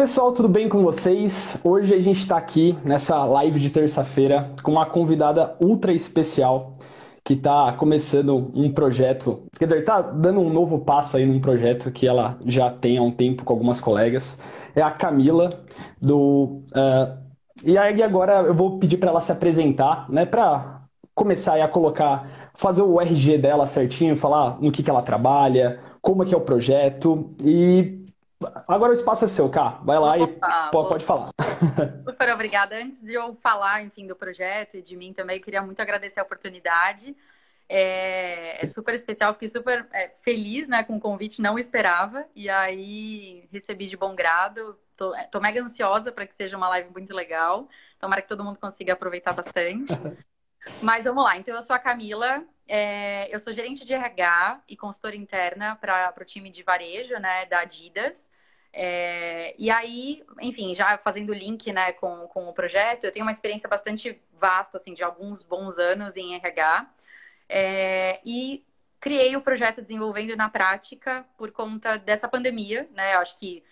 pessoal, tudo bem com vocês? Hoje a gente está aqui nessa live de terça-feira com uma convidada ultra especial que está começando um projeto, quer dizer, está dando um novo passo aí num projeto que ela já tem há um tempo com algumas colegas. É a Camila, do. Uh, e aí agora eu vou pedir para ela se apresentar, né, para começar a colocar, fazer o RG dela certinho, falar no que, que ela trabalha, como é que é o projeto e Agora o espaço é seu, Cá. Vai lá e pode, pode falar. Super obrigada. Antes de eu falar, enfim, do projeto e de mim também, eu queria muito agradecer a oportunidade. É, é super especial, fiquei super é, feliz né, com o convite, não esperava. E aí recebi de bom grado. Tô, é, tô mega ansiosa para que seja uma live muito legal. Tomara que todo mundo consiga aproveitar bastante. Mas vamos lá. Então, eu sou a Camila, é, eu sou gerente de RH e consultora interna para o time de varejo né, da Adidas. É, e aí, enfim, já fazendo link né, com, com o projeto, eu tenho uma experiência bastante vasta, assim, de alguns bons anos em RH. É, e criei o projeto desenvolvendo na prática por conta dessa pandemia, né? Eu acho que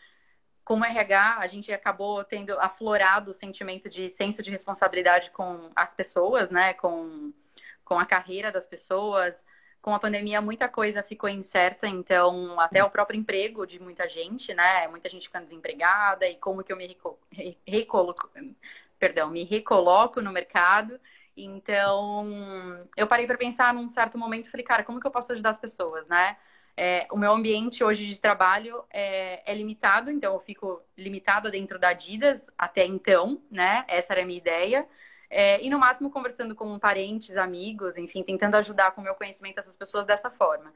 como RH, a gente acabou tendo aflorado o sentimento de senso de responsabilidade com as pessoas, né? Com, com a carreira das pessoas, com a pandemia muita coisa ficou incerta, então até o próprio emprego de muita gente, né? Muita gente ficando desempregada e como que eu me recoloco, perdão, me recoloco no mercado. Então, eu parei para pensar num certo momento falei, cara, como que eu posso ajudar as pessoas, né? É, o meu ambiente hoje de trabalho é, é, limitado, então eu fico limitada dentro da Adidas até então, né? Essa era a minha ideia. É, e no máximo conversando com parentes, amigos, enfim, tentando ajudar com o meu conhecimento essas pessoas dessa forma.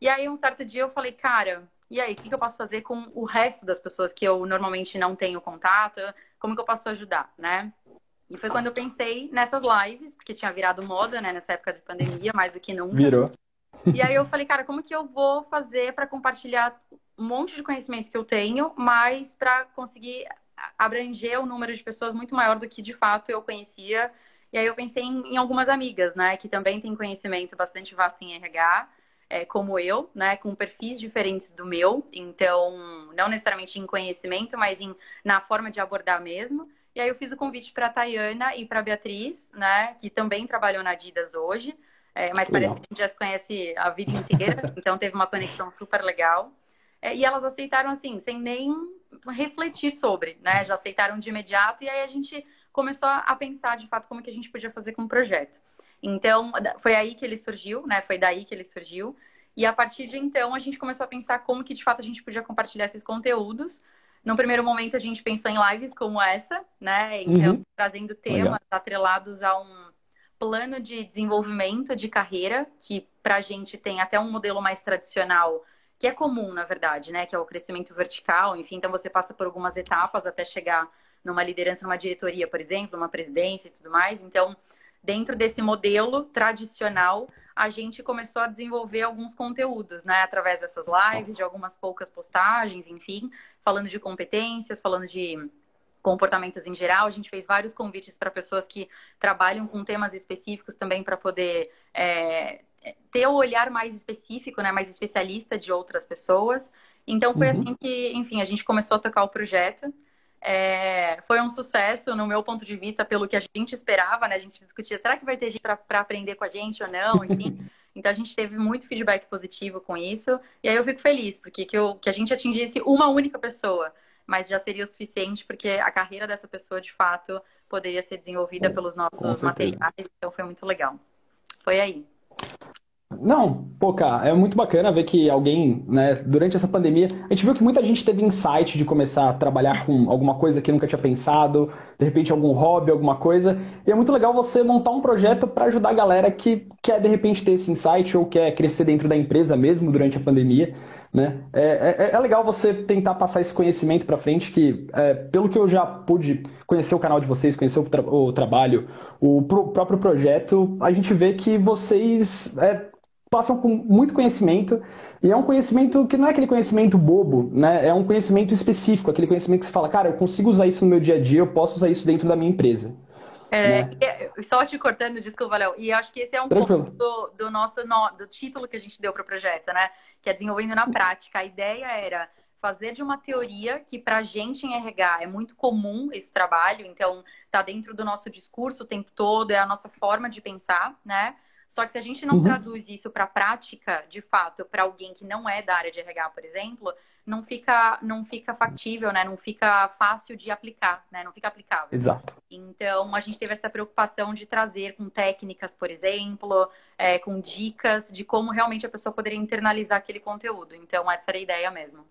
E aí, um certo dia eu falei, cara, e aí, o que, que eu posso fazer com o resto das pessoas que eu normalmente não tenho contato? Como que eu posso ajudar, né? E foi quando eu pensei nessas lives, porque tinha virado moda, né, nessa época de pandemia, mais do que nunca. Virou. E aí eu falei, cara, como que eu vou fazer para compartilhar um monte de conhecimento que eu tenho, mas para conseguir abranger um número de pessoas muito maior do que de fato eu conhecia. E aí eu pensei em, em algumas amigas, né, que também têm conhecimento bastante vasto em RH, é, como eu, né, com perfis diferentes do meu, então não necessariamente em conhecimento, mas em, na forma de abordar mesmo. E aí eu fiz o convite para a Tayana e para a Beatriz, né, que também trabalham na Adidas hoje, é, mas parece que a gente já se conhece a vida inteira, então teve uma conexão super legal. É, e elas aceitaram assim, sem nem refletir sobre, né? Já aceitaram de imediato e aí a gente começou a pensar de fato como que a gente podia fazer com o projeto. Então, foi aí que ele surgiu, né? Foi daí que ele surgiu. E a partir de então, a gente começou a pensar como que de fato a gente podia compartilhar esses conteúdos. No primeiro momento, a gente pensou em lives como essa, né? Então, uhum. trazendo temas Legal. atrelados a um plano de desenvolvimento de carreira, que para a gente tem até um modelo mais tradicional que é comum, na verdade, né? Que é o crescimento vertical, enfim, então você passa por algumas etapas até chegar numa liderança, numa diretoria, por exemplo, uma presidência e tudo mais. Então, dentro desse modelo tradicional, a gente começou a desenvolver alguns conteúdos, né? Através dessas lives, de algumas poucas postagens, enfim, falando de competências, falando de comportamentos em geral. A gente fez vários convites para pessoas que trabalham com temas específicos também para poder é, ter o olhar mais específico, né, mais especialista de outras pessoas. Então foi uhum. assim que, enfim, a gente começou a tocar o projeto. É, foi um sucesso, no meu ponto de vista, pelo que a gente esperava, né? A gente discutia, será que vai ter gente para aprender com a gente ou não? Enfim. então a gente teve muito feedback positivo com isso. E aí eu fico feliz, porque que, eu, que a gente atingisse uma única pessoa, mas já seria o suficiente, porque a carreira dessa pessoa, de fato, poderia ser desenvolvida pelos nossos materiais. Então foi muito legal. Foi aí. Não, pô, cara, é muito bacana ver que alguém, né, durante essa pandemia, a gente viu que muita gente teve insight de começar a trabalhar com alguma coisa que nunca tinha pensado, de repente algum hobby, alguma coisa. E é muito legal você montar um projeto para ajudar a galera que quer de repente ter esse insight ou quer crescer dentro da empresa mesmo durante a pandemia. Né? É, é, é legal você tentar passar esse conhecimento para frente, que é, pelo que eu já pude conhecer o canal de vocês, conhecer o, tra o trabalho, o pro próprio projeto, a gente vê que vocês é, passam com muito conhecimento, e é um conhecimento que não é aquele conhecimento bobo, né? É um conhecimento específico, aquele conhecimento que você fala, cara, eu consigo usar isso no meu dia a dia, eu posso usar isso dentro da minha empresa. É, né? Só te cortando, desculpa, Léo. E acho que esse é um Tranquilo. ponto do, do nosso do título que a gente deu para o projeto, né? Que é desenvolvendo na prática. A ideia era fazer de uma teoria que para a gente em RH é muito comum esse trabalho, então está dentro do nosso discurso o tempo todo, é a nossa forma de pensar, né? Só que se a gente não uhum. traduz isso para a prática, de fato, para alguém que não é da área de RH, por exemplo, não fica, não fica factível, né? Não fica fácil de aplicar, né? Não fica aplicável. Exato. Então, a gente teve essa preocupação de trazer com técnicas, por exemplo, é, com dicas de como realmente a pessoa poderia internalizar aquele conteúdo. Então, essa era a ideia mesmo.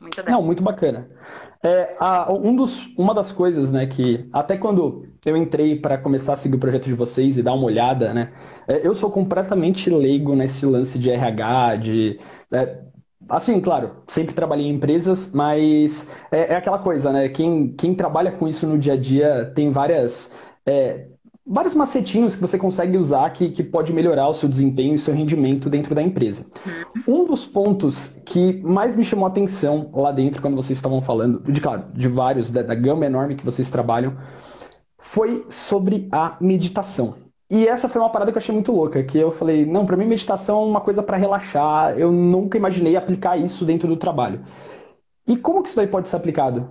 Muito Não, muito bacana. É, a, um dos, uma das coisas, né, que até quando eu entrei para começar a seguir o projeto de vocês e dar uma olhada, né, é, eu sou completamente leigo nesse lance de RH, de é, Assim, claro, sempre trabalhei em empresas, mas é, é, aquela coisa, né? Quem, quem trabalha com isso no dia a dia tem várias, é, vários macetinhos que você consegue usar que, que pode melhorar o seu desempenho e seu rendimento dentro da empresa. Um dos pontos que mais me chamou a atenção lá dentro, quando vocês estavam falando, de claro, de vários, da, da gama enorme que vocês trabalham, foi sobre a meditação. E essa foi uma parada que eu achei muito louca, que eu falei, não, para mim meditação é uma coisa para relaxar, eu nunca imaginei aplicar isso dentro do trabalho. E como que isso daí pode ser aplicado?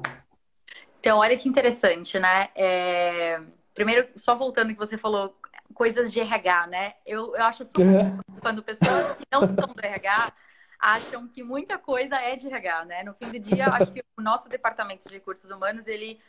Então, olha que interessante, né? É... Primeiro, só voltando que você falou coisas de RH, né? Eu, eu acho super uhum. quando pessoas que não são do RH acham que muita coisa é de RH, né? No fim do dia, acho que o nosso departamento de recursos humanos, ele,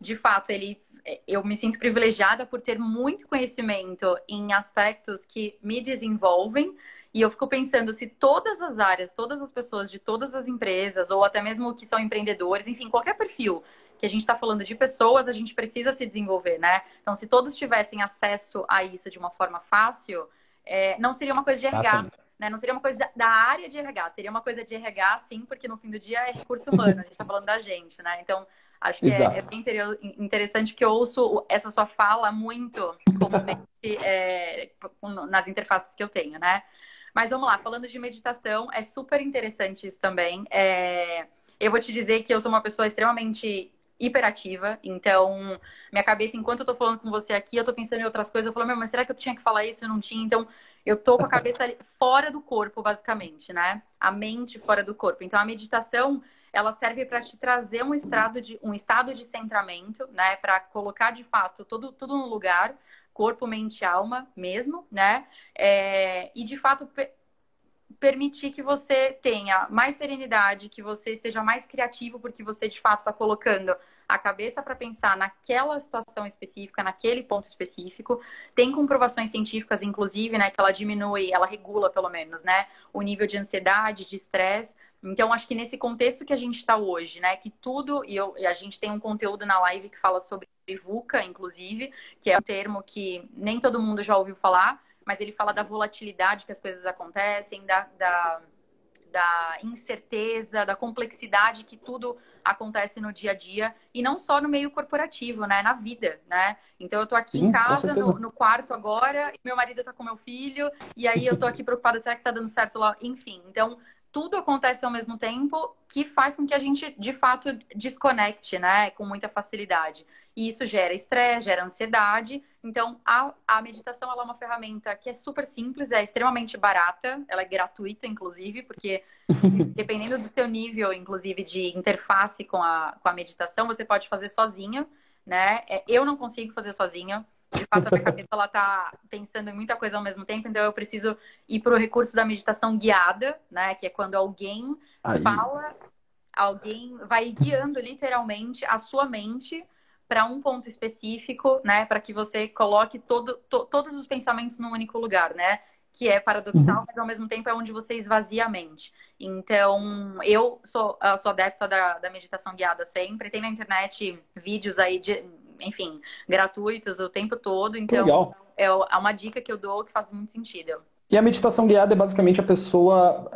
de fato, ele, eu me sinto privilegiada por ter muito conhecimento em aspectos que me desenvolvem. E eu fico pensando se todas as áreas, todas as pessoas de todas as empresas, ou até mesmo que são empreendedores, enfim, qualquer perfil que a gente está falando de pessoas, a gente precisa se desenvolver, né? Então, se todos tivessem acesso a isso de uma forma fácil, é, não seria uma coisa de RH, né? Não seria uma coisa da área de RH, seria uma coisa de RH, sim, porque no fim do dia é recurso humano, a gente está falando da gente, né? Então, acho que é, é, bem interessante que eu ouço essa sua fala muito comumente é, nas interfaces que eu tenho, né? Mas vamos lá, falando de meditação, é super interessante isso também. É, eu vou te dizer que eu sou uma pessoa extremamente hiperativa. Então, minha cabeça, enquanto eu tô falando com você aqui, eu tô pensando em outras coisas. Eu falo, meu, mas será que eu tinha que falar isso? Eu não tinha. Então, eu tô com a cabeça fora do corpo, basicamente, né? A mente fora do corpo. Então, a meditação, ela serve para te trazer um estado de um estado de centramento, né? Para colocar de fato tudo, tudo no lugar, corpo, mente, alma mesmo, né? É, e de fato permitir que você tenha mais serenidade, que você seja mais criativo, porque você de fato está colocando a cabeça para pensar naquela situação específica, naquele ponto específico. Tem comprovações científicas, inclusive, né, que ela diminui, ela regula pelo menos, né, o nível de ansiedade, de estresse. Então, acho que nesse contexto que a gente está hoje, né, que tudo, e, eu, e a gente tem um conteúdo na live que fala sobre VUCA, inclusive, que é um termo que nem todo mundo já ouviu falar, mas ele fala da volatilidade que as coisas acontecem, da, da, da incerteza, da complexidade que tudo acontece no dia a dia e não só no meio corporativo, né? Na vida, né? Então eu tô aqui Sim, em casa, no, no, quarto agora, e meu marido tá com meu filho, e aí eu tô aqui preocupada, será que tá dando certo lá? Enfim, então tudo acontece ao mesmo tempo que faz com que a gente, de fato, desconecte, né? Com muita facilidade. E isso gera estresse, gera ansiedade. Então, a, a meditação é uma ferramenta que é super simples, é extremamente barata, ela é gratuita, inclusive, porque dependendo do seu nível, inclusive, de interface com a, com a meditação, você pode fazer sozinho, né? É, eu não consigo fazer sozinha de fato a minha cabeça ela tá pensando em muita coisa ao mesmo tempo, então eu preciso ir para o recurso da meditação guiada, né? Que é quando alguém Aí. fala, alguém vai guiando literalmente a sua mente para um ponto específico, né? Para que você coloque todo, to, todos os pensamentos num único lugar, né? Que é paradoxal, uhum. mas ao mesmo tempo é onde você esvazia a mente. Então, eu sou, eu sou adepta da, da meditação guiada sempre. Tem na internet vídeos aí de enfim, gratuitos o tempo todo. Então, Legal. É, é uma dica que eu dou que faz muito sentido. E a meditação guiada é basicamente a pessoa.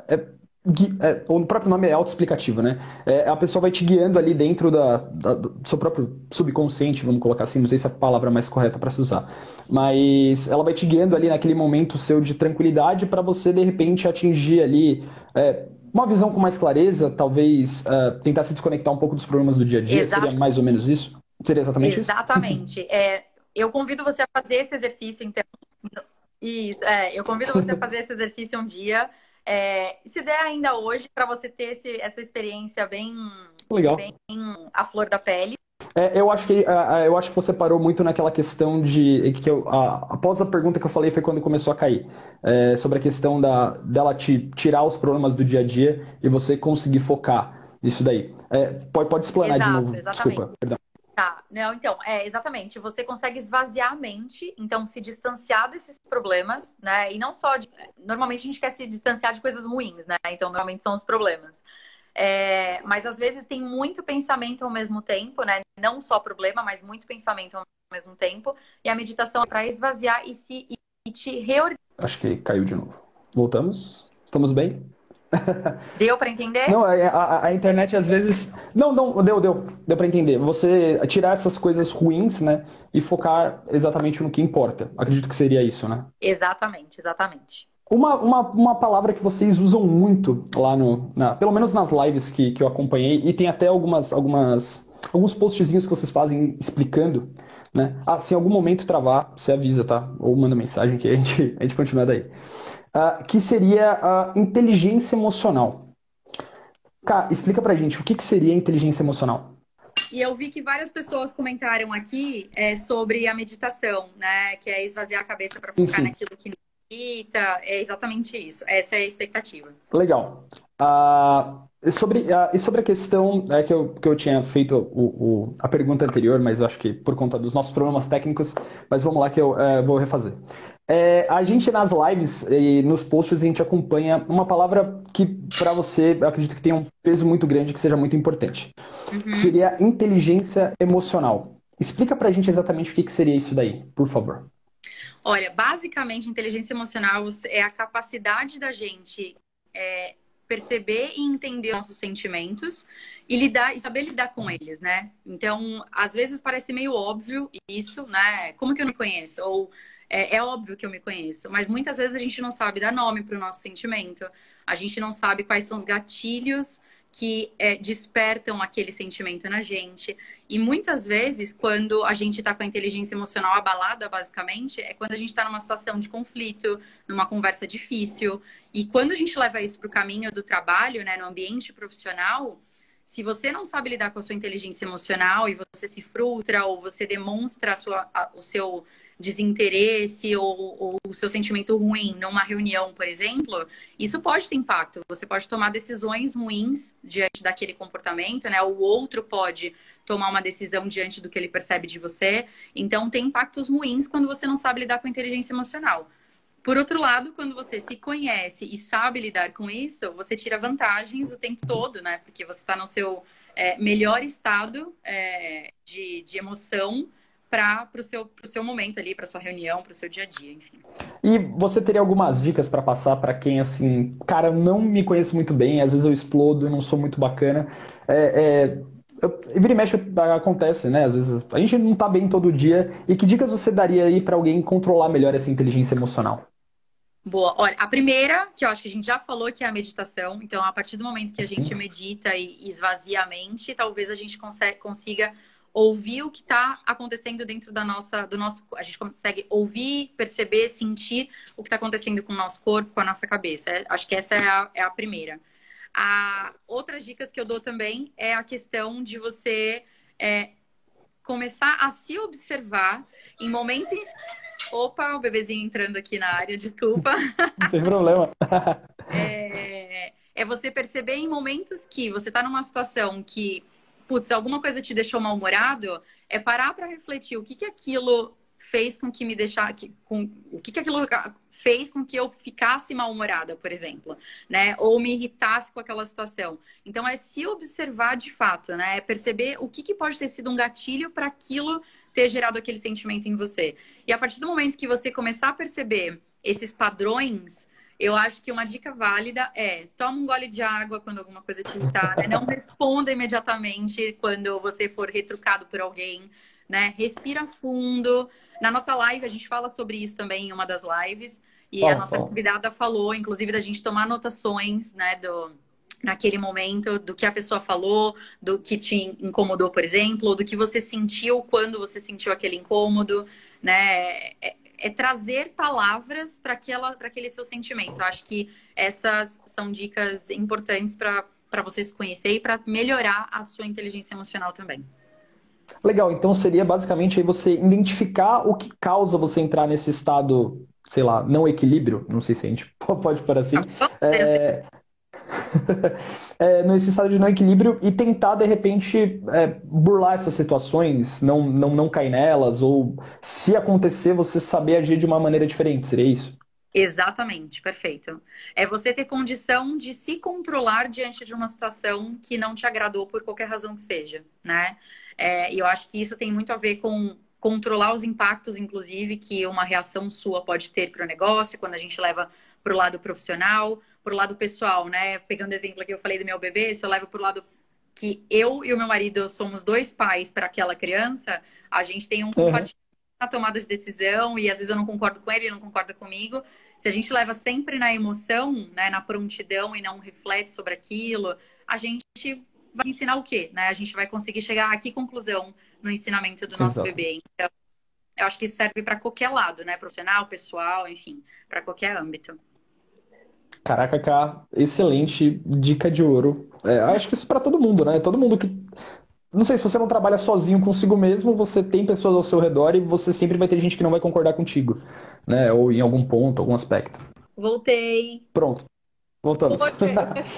É, é, o próprio nome é autoexplicativo, né? É, a pessoa vai te guiando ali dentro da, da, do seu próprio subconsciente, vamos colocar assim, não sei se é a palavra mais correta para se usar. Mas ela vai te guiando ali naquele momento seu de tranquilidade para você, de repente, atingir ali. É, uma visão com mais clareza, talvez uh, tentar se desconectar um pouco dos problemas do dia a dia, Exato. seria mais ou menos isso? Seria exatamente, exatamente. isso? Exatamente. É, eu convido você a fazer esse exercício, então. Isso, é, eu convido você a fazer esse exercício um dia. É, se der ainda hoje, para você ter esse, essa experiência bem, Legal. bem a flor da pele. É, eu acho que eu acho que você parou muito naquela questão de que eu, a, após a pergunta que eu falei foi quando começou a cair é, sobre a questão da dela te tirar os problemas do dia a dia e você conseguir focar nisso daí. É, pode, pode explanar Exato, de novo. Exatamente. Desculpa, perdão. Tá, não, então, é exatamente. Você consegue esvaziar a mente, então se distanciar desses problemas, né? E não só de. Normalmente a gente quer se distanciar de coisas ruins, né? Então, normalmente são os problemas. É, mas às vezes tem muito pensamento ao mesmo tempo, né? Não só problema, mas muito pensamento ao mesmo tempo. E a meditação é para esvaziar e, se, e te reorganizar. Acho que caiu de novo. Voltamos? Estamos bem? Deu para entender? Não, a, a, a, internet às vezes. Não, não, deu, deu. Deu para entender. Você tirar essas coisas ruins, né? E focar exatamente no que importa. Acredito que seria isso, né? Exatamente, exatamente. Uma, uma, uma palavra que vocês usam muito lá no. Na, pelo menos nas lives que, que eu acompanhei, e tem até algumas, algumas, alguns postzinhos que vocês fazem explicando. Né? Ah, se em algum momento travar, você avisa, tá? Ou manda mensagem que a gente, a gente continua daí uh, que seria a inteligência emocional. Cá, explica pra gente o que, que seria inteligência emocional. E eu vi que várias pessoas comentaram aqui é, sobre a meditação, né? Que é esvaziar a cabeça para focar sim, naquilo que necessita. É exatamente isso. Essa é a expectativa. Legal. Uh, sobre, uh, e sobre a questão é, que, eu, que eu tinha feito o, o, a pergunta anterior, mas eu acho que por conta dos nossos problemas técnicos, mas vamos lá que eu uh, vou refazer. É, a gente nas lives e nos posts a gente acompanha uma palavra que para você eu acredito que tem um peso muito grande, que seja muito importante. Uhum. Seria inteligência emocional. Explica pra gente exatamente o que, que seria isso daí, por favor. Olha, basicamente, inteligência emocional é a capacidade da gente é, perceber e entender nossos sentimentos e lidar e saber lidar com eles, né? Então, às vezes parece meio óbvio isso, né? Como que eu não conheço? Ou é, é, óbvio que eu me conheço, mas muitas vezes a gente não sabe dar nome para o nosso sentimento, a gente não sabe quais são os gatilhos que é, despertam aquele sentimento na gente. E muitas vezes, quando a gente está com a inteligência emocional abalada, basicamente, é quando a gente está numa situação de conflito, numa conversa difícil. E quando a gente leva isso para o caminho do trabalho, né, no ambiente profissional, se você não sabe lidar com a sua inteligência emocional e você se frustra ou você demonstra a sua, a, o seu desinteresse ou, ou, o seu sentimento ruim numa reunião, por exemplo, isso pode ter impacto. Você pode tomar decisões ruins diante daquele comportamento, né? O outro pode tomar uma decisão diante do que ele percebe de você. Então, tem impactos ruins quando você não sabe lidar com a inteligência emocional. Por outro lado, quando você se conhece e sabe lidar com isso, você tira vantagens o tempo todo, né? Porque você está no seu é, melhor estado é, de, de emoção para o seu, seu momento ali, para sua reunião, para o seu dia a dia, enfim. E você teria algumas dicas para passar para quem, assim, cara, eu não me conheço muito bem, às vezes eu explodo, eu não sou muito bacana. É, é, vira e mexe acontece, né? Às vezes a gente não tá bem todo dia. E que dicas você daria aí para alguém controlar melhor essa inteligência emocional? Boa. Olha, a primeira, que eu acho que a gente já falou, que é a meditação. Então, a partir do momento que a gente medita e esvazia a mente, talvez a gente consiga ouvir o que está acontecendo dentro da nossa, do nosso, a gente consegue ouvir, perceber, sentir o que está acontecendo com o nosso corpo, com a nossa cabeça. É, acho que essa é a, é a primeira. A, outras dicas que eu dou também é a questão de você é, começar a se observar em momentos Opa, o bebezinho entrando aqui na área, desculpa. Não tem problema. é, é você perceber em momentos que você está numa situação que, putz, alguma coisa te deixou mal-humorado, é parar para refletir o que, que aquilo fez com que me deixar com o que, que aquilo fez com que eu ficasse mal-humorada, por exemplo, né? Ou me irritasse com aquela situação. Então é se observar de fato, né? É perceber o que, que pode ter sido um gatilho para aquilo ter gerado aquele sentimento em você. E a partir do momento que você começar a perceber esses padrões, eu acho que uma dica válida é toma um gole de água quando alguma coisa te irritar, né? não responda imediatamente quando você for retrucado por alguém né? Respira fundo. Na nossa live, a gente fala sobre isso também em uma das lives. E a nossa convidada falou, inclusive, da gente tomar anotações, né, do, naquele momento, do que a pessoa falou, do que te incomodou, por exemplo, do que você sentiu quando você sentiu aquele incômodo, né? É, é trazer palavras para aquele seu sentimento. Eu acho que essas são dicas importantes para você se conhecer e para melhorar a sua inteligência emocional também. Legal, então seria basicamente aí você identificar o que causa você entrar nesse estado, sei lá, não equilíbrio, não sei se a gente pode parar assim. É, é, nesse estado de não equilíbrio e tentar, de repente, é, burlar essas situações, não, não, não cair nelas, ou se acontecer, você saber agir de uma maneira diferente, seria isso? Exatamente, perfeito. É você ter condição de se controlar diante de uma situação que não te agradou por qualquer razão que seja, né? É, e eu acho que isso tem muito a ver com controlar os impactos, inclusive, que uma reação sua pode ter para o negócio, quando a gente leva para o lado profissional, para o lado pessoal, né? Pegando o exemplo que eu falei do meu bebê, se eu levo para o lado que eu e o meu marido somos dois pais para aquela criança, a gente tem um uhum. compartilhamento na tomada de decisão e às vezes eu não concordo com ele, ele não concorda comigo. Se a gente leva sempre na emoção, né, na prontidão e não reflete sobre aquilo, a gente vai ensinar o quê? Né? A gente vai conseguir chegar a que conclusão no ensinamento do nosso Exato. bebê. Então, eu acho que isso serve para qualquer lado, né? Profissional, pessoal, enfim, para qualquer âmbito. Caraca, Cá, excelente dica de ouro. É, acho que isso para todo mundo, né? Todo mundo que. Não sei, se você não trabalha sozinho consigo mesmo, você tem pessoas ao seu redor e você sempre vai ter gente que não vai concordar contigo, né? Ou em algum ponto, algum aspecto. Voltei. Pronto. Voltamos. Poxa,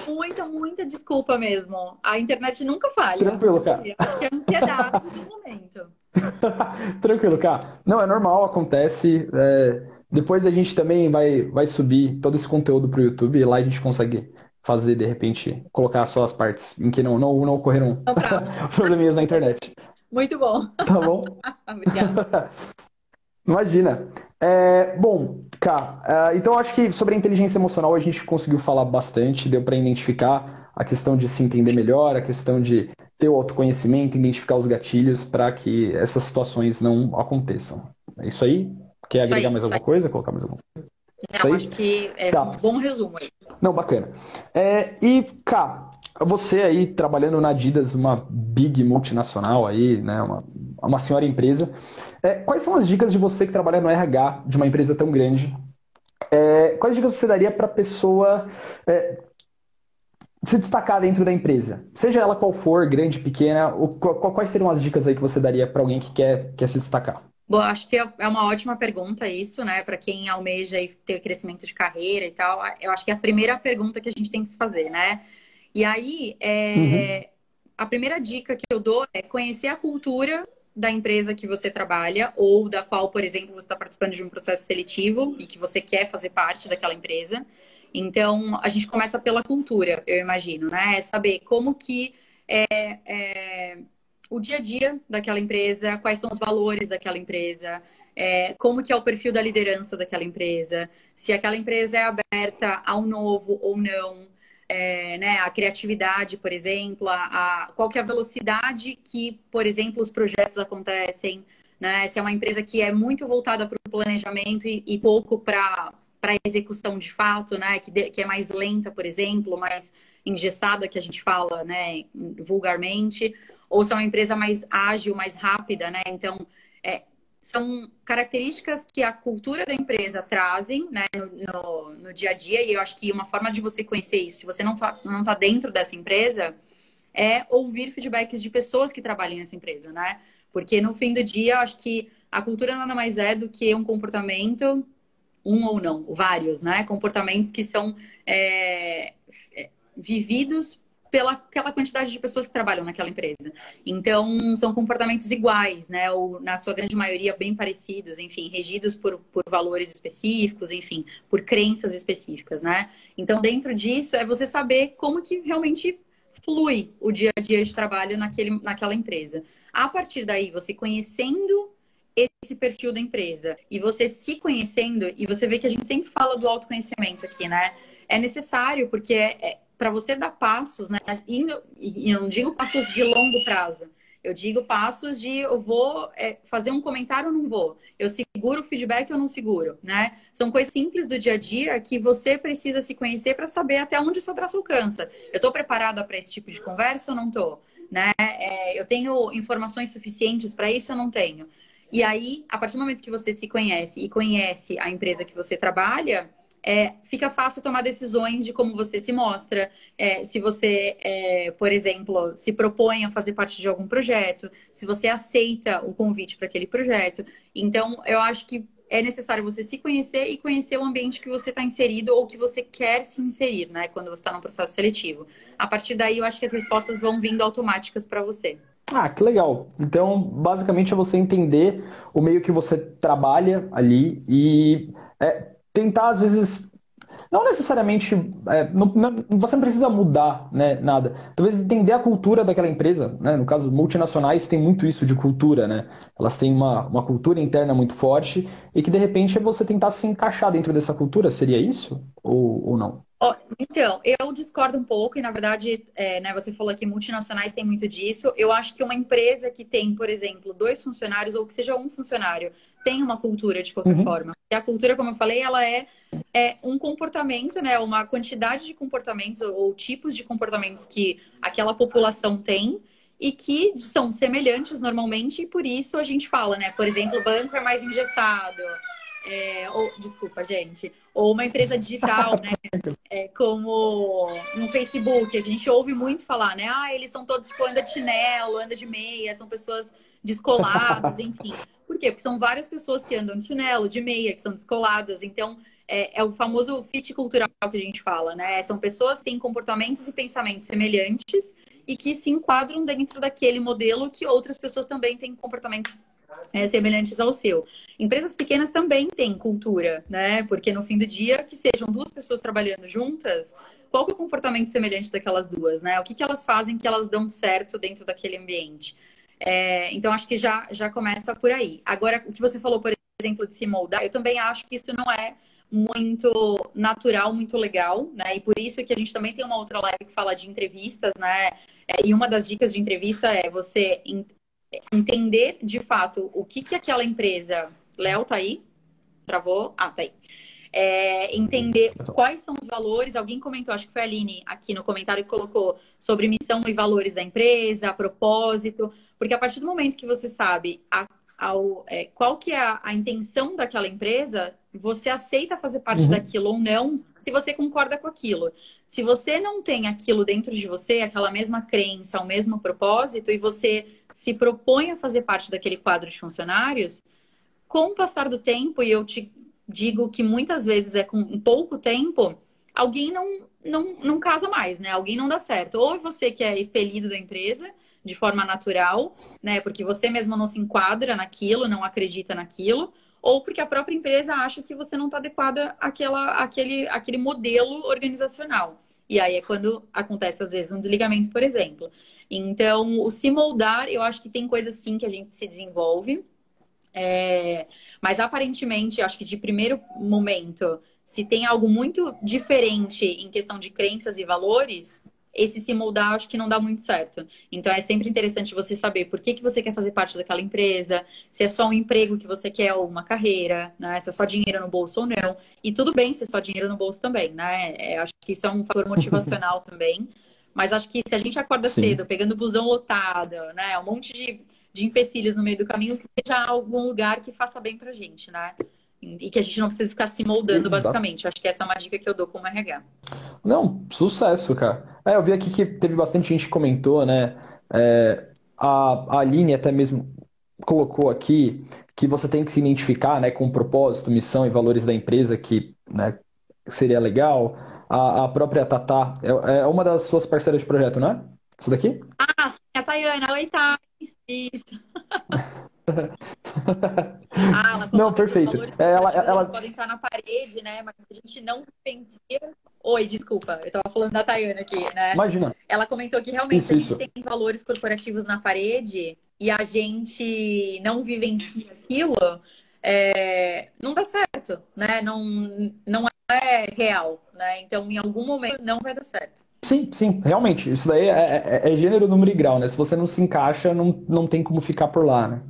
muita, muita desculpa mesmo. A internet nunca falha. Tranquilo, cara. Acho que é a ansiedade do momento. Tranquilo, cara. Não, é normal, acontece. É... Depois a gente também vai, vai subir todo esse conteúdo para o YouTube e lá a gente consegue fazer, de repente, colocar só as partes em que não, não, não ocorreram probleminhas na internet. Muito bom. Tá bom? Obrigada. Imagina. É, bom, Cá, uh, então acho que sobre a inteligência emocional a gente conseguiu falar bastante, deu para identificar a questão de se entender melhor, a questão de ter o autoconhecimento, identificar os gatilhos para que essas situações não aconteçam. É isso aí? Quer agregar aí, mais alguma aí. coisa? Colocar mais alguma coisa? Não, acho que é tá. um bom resumo aí. Não, bacana. É, e, Cá, você aí trabalhando na Adidas, uma big multinacional aí, né, uma, uma senhora empresa, é, quais são as dicas de você que trabalha no RH de uma empresa tão grande? É, quais dicas você daria para a pessoa é, se destacar dentro da empresa? Seja ela qual for, grande, pequena, quais seriam as dicas aí que você daria para alguém que quer, quer se destacar? Bom, acho que é, é uma ótima pergunta isso, né? Para quem almeja ter crescimento de carreira e tal. Eu acho que é a primeira pergunta que a gente tem que se fazer, né? E aí, é... uhum. a primeira dica que eu dou é conhecer a cultura da empresa que você trabalha ou da qual, por exemplo, você está participando de um processo seletivo e que você quer fazer parte daquela empresa. Então, a gente começa pela cultura, eu imagino, né? É saber como que é, é, o dia a dia daquela empresa, quais são os valores daquela empresa, é, como que é o perfil da liderança daquela empresa, se aquela empresa é aberta ao novo ou não, é, né, a criatividade, por exemplo, a, a, qual que é a velocidade que, por exemplo, os projetos acontecem, né? Se é uma empresa que é muito voltada para o planejamento e, e pouco para para execução de fato, né? Que, de, que é mais lenta, por exemplo, mais engessada, que a gente fala, né, vulgarmente, ou se é uma empresa mais ágil, mais rápida, né? Então, é, são características que a cultura da empresa trazem né, no, no, no, dia a dia, e eu acho que uma forma de você conhecer isso, se você não está não tá dentro dessa empresa, é ouvir feedbacks de pessoas que trabalham nessa empresa, né? Porque no fim do dia, eu acho que a cultura nada mais é do que um comportamento, um ou não, vários, né? Comportamentos que são é, é vividos pela aquela quantidade de pessoas que trabalham naquela empresa. Então, são comportamentos iguais, né? Ou, na sua grande maioria, bem parecidos, enfim, regidos por, por valores específicos, enfim, por crenças específicas, né? Então, dentro disso, é você saber como que realmente flui o dia a dia de trabalho naquele, naquela empresa. A partir daí, você conhecendo esse perfil da empresa e você se conhecendo, e você vê que a gente sempre fala do autoconhecimento aqui, né? É necessário, porque é, é para você dar passos, né? E eu não digo passos de longo prazo. Eu digo passos de eu vou é, fazer um comentário ou não vou. Eu seguro o feedback ou não seguro, né? São coisas simples do dia a dia que você precisa se conhecer para saber até onde o seu braço alcança. Eu estou preparada para esse tipo de conversa ou não estou? Né? É, eu tenho informações suficientes para isso ou não tenho? E aí, a partir do momento que você se conhece e conhece a empresa que você trabalha, é, fica fácil tomar decisões de como você se mostra, é, se você, é, por exemplo, se propõe a fazer parte de algum projeto, se você aceita o convite para aquele projeto. Então, eu acho que é necessário você se conhecer e conhecer o ambiente que você está inserido ou que você quer se inserir, né? Quando você está num processo seletivo. A partir daí, eu acho que as respostas vão vindo automáticas para você. Ah, que legal. Então, basicamente é você entender o meio que você trabalha ali e é, tentar, às vezes, não necessariamente, é, não, não, você não precisa mudar né, nada. Talvez entender a cultura daquela empresa. Né? No caso, multinacionais tem muito isso de cultura. Né? Elas têm uma, uma cultura interna muito forte e que, de repente, é você tentar se encaixar dentro dessa cultura. Seria isso? Ou, ou não? Então, eu discordo um pouco, e na verdade, é, né, você falou que multinacionais tem muito disso. Eu acho que uma empresa que tem, por exemplo, dois funcionários, ou que seja um funcionário, tem uma cultura de qualquer uhum. forma. E a cultura, como eu falei, ela é, é um comportamento, né? Uma quantidade de comportamentos ou, tipos de comportamentos que aquela população tem e que são semelhantes normalmente, e por isso a gente fala, né? Por exemplo, o banco é mais engessado. É, ou, desculpa, gente. Ou uma empresa digital, né? É, como no Facebook, a gente ouve muito falar, né? Ah, eles são todos, tipo, anda de chinelo, anda de meia, são pessoas descoladas, enfim. Por quê? Porque são várias pessoas que andam de chinelo, de meia, que são descoladas. Então, é, é, o famoso fit cultural que a gente fala, né? São pessoas que têm comportamentos e pensamentos semelhantes e que se enquadram dentro daquele modelo que outras pessoas também têm comportamentos é, semelhantes ao seu. Empresas pequenas também têm cultura, né? Porque no fim do dia, que sejam duas pessoas trabalhando juntas, qual é o comportamento semelhante daquelas duas, né? O que, que elas fazem que elas dão certo dentro daquele ambiente? É, então, acho que já, já começa por aí. Agora, o que você falou, por exemplo, de se moldar, eu também acho que isso não é muito natural, muito legal, né? E por isso que a gente também tem uma outra live que fala de entrevistas, né? É, e uma das dicas de entrevista é você entender de fato o que que aquela empresa. Léo, tá aí? Travou? Ah, tá aí. É, entender quais são os valores. Alguém comentou, acho que foi a Aline aqui no comentário que colocou sobre missão e valores da empresa, propósito. Porque a partir do momento que você sabe a, ao, é, qual que é a, a, intenção daquela empresa, você aceita fazer parte uhum. daquilo ou não, se você concorda com aquilo. Se você não tem aquilo dentro de você, aquela mesma crença, o mesmo propósito, e você se propõe a fazer parte daquele quadro de funcionários, com o passar do tempo, e eu te digo que muitas vezes é com pouco tempo, alguém não, não, não casa mais, né? Alguém não dá certo. Ou você que é expelido da empresa de forma natural, né? Porque você mesmo não se enquadra naquilo, não acredita naquilo, ou porque a própria empresa acha que você não está adequada àquela, àquele, àquele modelo organizacional. E aí é quando acontece, às vezes, um desligamento, por exemplo. Então, o se moldar, eu acho que tem coisas sim que a gente se desenvolve. É... Mas aparentemente, acho que de primeiro momento, se tem algo muito diferente em questão de crenças e valores, esse se moldar acho que não dá muito certo. Então é sempre interessante você saber por que, que você quer fazer parte daquela empresa, se é só um emprego que você quer ou uma carreira, né? Se é só dinheiro no bolso ou não. E tudo bem se é só dinheiro no bolso também, né? É, acho que isso é um fator motivacional também. Mas acho que se a gente acorda Sim. cedo, pegando busão lotado, né? Um monte de, de empecilhos no meio do caminho, que seja algum lugar que faça bem pra gente, né? E que a gente não precisa ficar se moldando, Exato. basicamente. Acho que essa é uma dica que eu dou como RH. Não, sucesso, cara. É, eu vi aqui que teve bastante gente que comentou, né? É, a, a Aline até mesmo colocou aqui que você tem que se identificar né, com o propósito, missão e valores da empresa, que né, seria legal. A, a própria Tatá é, é uma das suas parceiras de projeto, não é? Isso daqui? Ah, sim, a Tayana. Oi, Thay. Isso. ah, ela não, perfeito. É, ela, ela... podem estar na parede, né? Mas a gente não pensa. Oi, desculpa, eu estava falando da Tayana aqui, né? Imagina. Ela comentou que realmente isso, a gente isso. tem valores corporativos na parede e a gente não vivencia aquilo, é... não dá certo, né? Não, não é real, né? Então, em algum momento, não vai dar certo. Sim, sim, realmente. Isso daí é, é, é, gênero, número e grau, né? Se você não se encaixa, não, não tem como ficar por lá, né?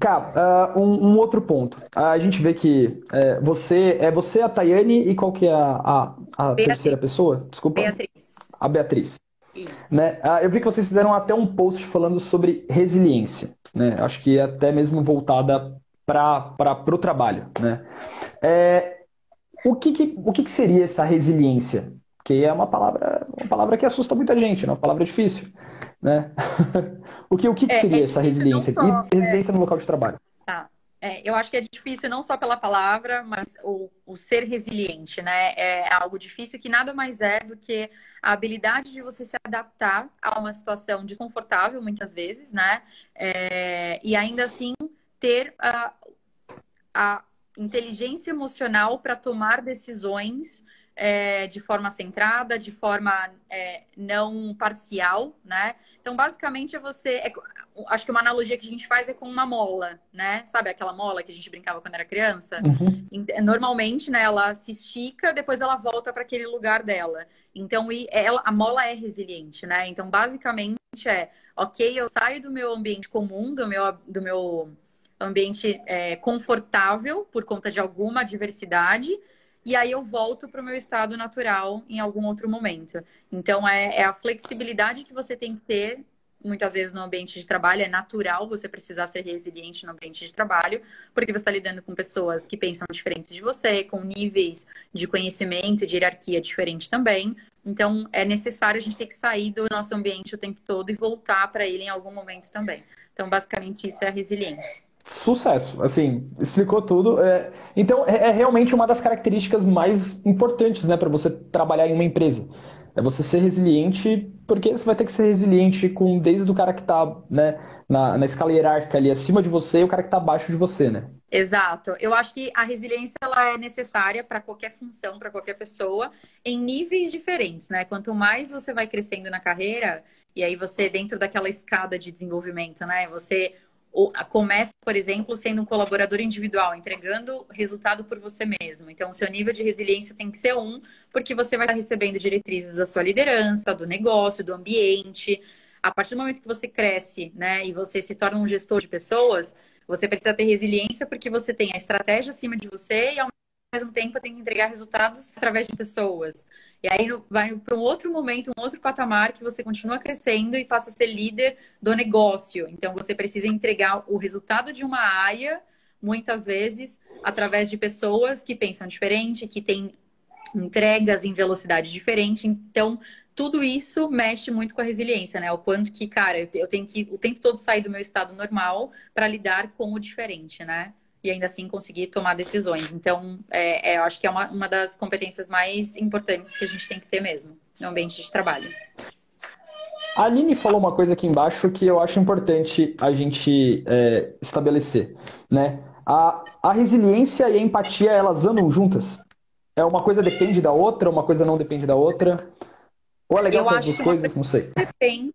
Cara, uh, um, um, outro ponto. A gente vê que é, você é você, a Tayane, e qual que é a, a, a terceira pessoa? Desculpa. Beatriz. A Beatriz. Né? Uh, eu vi que vocês fizeram até um post falando sobre resiliência. né? Acho que é até mesmo voltada para o trabalho, né? É, o que, que, o que, que seria essa resiliência? Que é uma palavra, palavra que assusta muita gente, né? uma palavra difícil, né? o que, o que, que é, seria é essa resiliência? Só, e resiliência é... no local de trabalho? Tá. É, eu acho que é difícil não só pela palavra, mas o, o, ser resiliente, né? É algo difícil que nada mais é do que a habilidade de você se adaptar a uma situação desconfortável, muitas vezes, né? É, e ainda assim ter a, a inteligência emocional para tomar decisões é, de forma centrada, de forma é, não parcial, né? Então, basicamente, é você. É, acho que uma analogia que a gente faz é com uma mola, né? Sabe aquela mola que a gente brincava quando era criança? Uhum. Normalmente, né, ela se estica, depois ela volta para aquele lugar dela. Então, ela, a mola é resiliente, né? Então, basicamente, é ok, eu saio do meu ambiente comum, do meu, do meu ambiente é, confortável por conta de alguma adversidade e aí eu volto para o meu estado natural em algum outro momento. Então, é, é, a flexibilidade que você tem que ter, muitas vezes no ambiente de trabalho, é natural você precisar ser resiliente no ambiente de trabalho, porque você está lidando com pessoas que pensam diferentes de você, com níveis de conhecimento, de hierarquia diferente também. Então, é necessário a gente ter que sair do nosso ambiente o tempo todo e voltar para ele em algum momento também. Então, basicamente, isso é a resiliência. Sucesso, assim, explicou tudo. É, então, é, é, realmente uma das características mais importantes, né, para você trabalhar em uma empresa. É você ser resiliente, porque você vai ter que ser resiliente com desde o cara que está né, na, na escala hierárquica ali acima de você e o cara que está abaixo de você, né? Exato. Eu acho que a resiliência ela é necessária para qualquer função, para qualquer pessoa, em níveis diferentes, né? Quanto mais você vai crescendo na carreira, e aí você dentro daquela escada de desenvolvimento, né? Você começa, por exemplo, sendo um colaborador individual, entregando resultado por você mesmo. Então, o seu nível de resiliência tem que ser um, porque você vai estar recebendo diretrizes da sua liderança, do negócio, do ambiente. A partir do momento que você cresce, né, e você se torna um gestor de pessoas, você precisa ter resiliência porque você tem a estratégia acima de você e ao mesmo tempo tem que entregar resultados através de pessoas. E aí vai para um outro momento, um outro patamar que você continua crescendo e passa a ser líder do negócio. Então você precisa entregar o resultado de uma área, muitas vezes, através de pessoas que pensam diferente, que têm entregas em velocidade diferente. Então, tudo isso mexe muito com a resiliência, né? O quanto que, cara, eu tenho que o tempo todo sair do meu estado normal para lidar com o diferente, né? E ainda assim conseguir tomar decisões. Então, é, é, eu acho que é uma, uma das competências mais importantes que a gente tem que ter mesmo no ambiente de trabalho. A Aline falou uma coisa aqui embaixo que eu acho importante a gente é, estabelecer, né? A, a resiliência e a empatia, elas andam juntas? É uma coisa depende da outra, uma coisa não depende da outra? Ou é legal as duas coisas? Não sei. Depende,